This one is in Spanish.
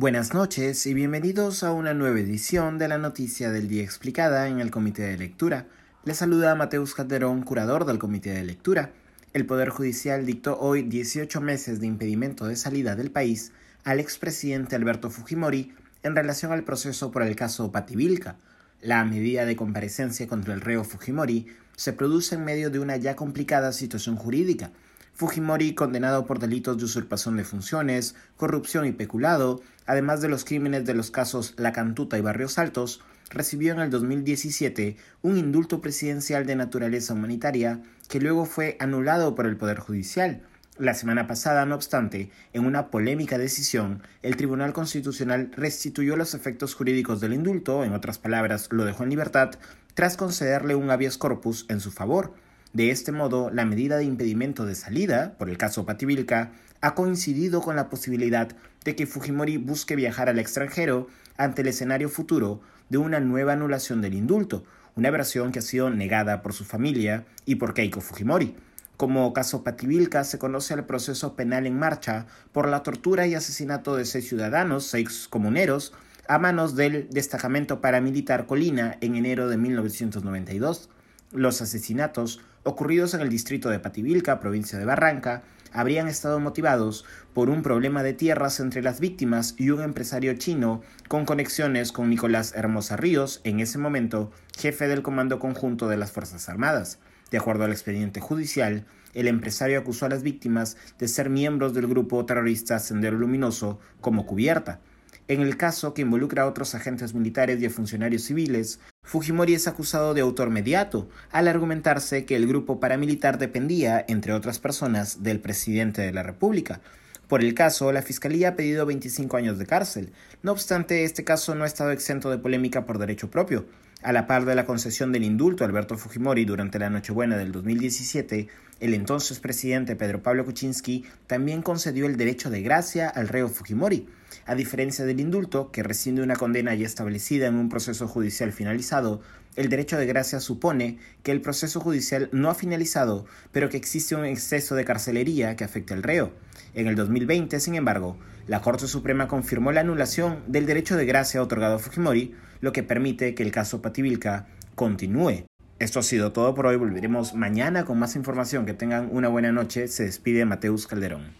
Buenas noches y bienvenidos a una nueva edición de la Noticia del Día Explicada en el Comité de Lectura. Les saluda Mateus Calderón, curador del Comité de Lectura. El Poder Judicial dictó hoy 18 meses de impedimento de salida del país al expresidente Alberto Fujimori en relación al proceso por el caso Pativilca. La medida de comparecencia contra el reo Fujimori se produce en medio de una ya complicada situación jurídica Fujimori, condenado por delitos de usurpación de funciones, corrupción y peculado, además de los crímenes de los casos La Cantuta y Barrios Altos, recibió en el 2017 un indulto presidencial de naturaleza humanitaria que luego fue anulado por el Poder Judicial. La semana pasada, no obstante, en una polémica decisión, el Tribunal Constitucional restituyó los efectos jurídicos del indulto, en otras palabras, lo dejó en libertad, tras concederle un habeas corpus en su favor. De este modo, la medida de impedimento de salida, por el caso Pativilca, ha coincidido con la posibilidad de que Fujimori busque viajar al extranjero ante el escenario futuro de una nueva anulación del indulto, una versión que ha sido negada por su familia y por Keiko Fujimori. Como caso Pativilca se conoce el proceso penal en marcha por la tortura y asesinato de seis ciudadanos, seis comuneros, a manos del destacamento paramilitar Colina en enero de 1992. Los asesinatos ocurridos en el distrito de Pativilca, provincia de Barranca, habrían estado motivados por un problema de tierras entre las víctimas y un empresario chino con conexiones con Nicolás Hermosa Ríos, en ese momento jefe del Comando Conjunto de las Fuerzas Armadas. De acuerdo al expediente judicial, el empresario acusó a las víctimas de ser miembros del grupo terrorista Sendero Luminoso como cubierta. En el caso que involucra a otros agentes militares y a funcionarios civiles, Fujimori es acusado de autor mediato, al argumentarse que el grupo paramilitar dependía, entre otras personas, del presidente de la República. Por el caso, la Fiscalía ha pedido 25 años de cárcel. No obstante, este caso no ha estado exento de polémica por derecho propio. A la par de la concesión del indulto a Alberto Fujimori durante la Nochebuena del 2017, el entonces presidente Pedro Pablo Kuczynski también concedió el derecho de gracia al reo Fujimori. A diferencia del indulto, que rescinde una condena ya establecida en un proceso judicial finalizado, el derecho de gracia supone que el proceso judicial no ha finalizado, pero que existe un exceso de carcelería que afecta al reo. En el 2020, sin embargo, la Corte Suprema confirmó la anulación del derecho de gracia otorgado a Fujimori, lo que permite que el caso Pativilca continúe. Esto ha sido todo por hoy. Volveremos mañana con más información. Que tengan una buena noche. Se despide Mateus Calderón.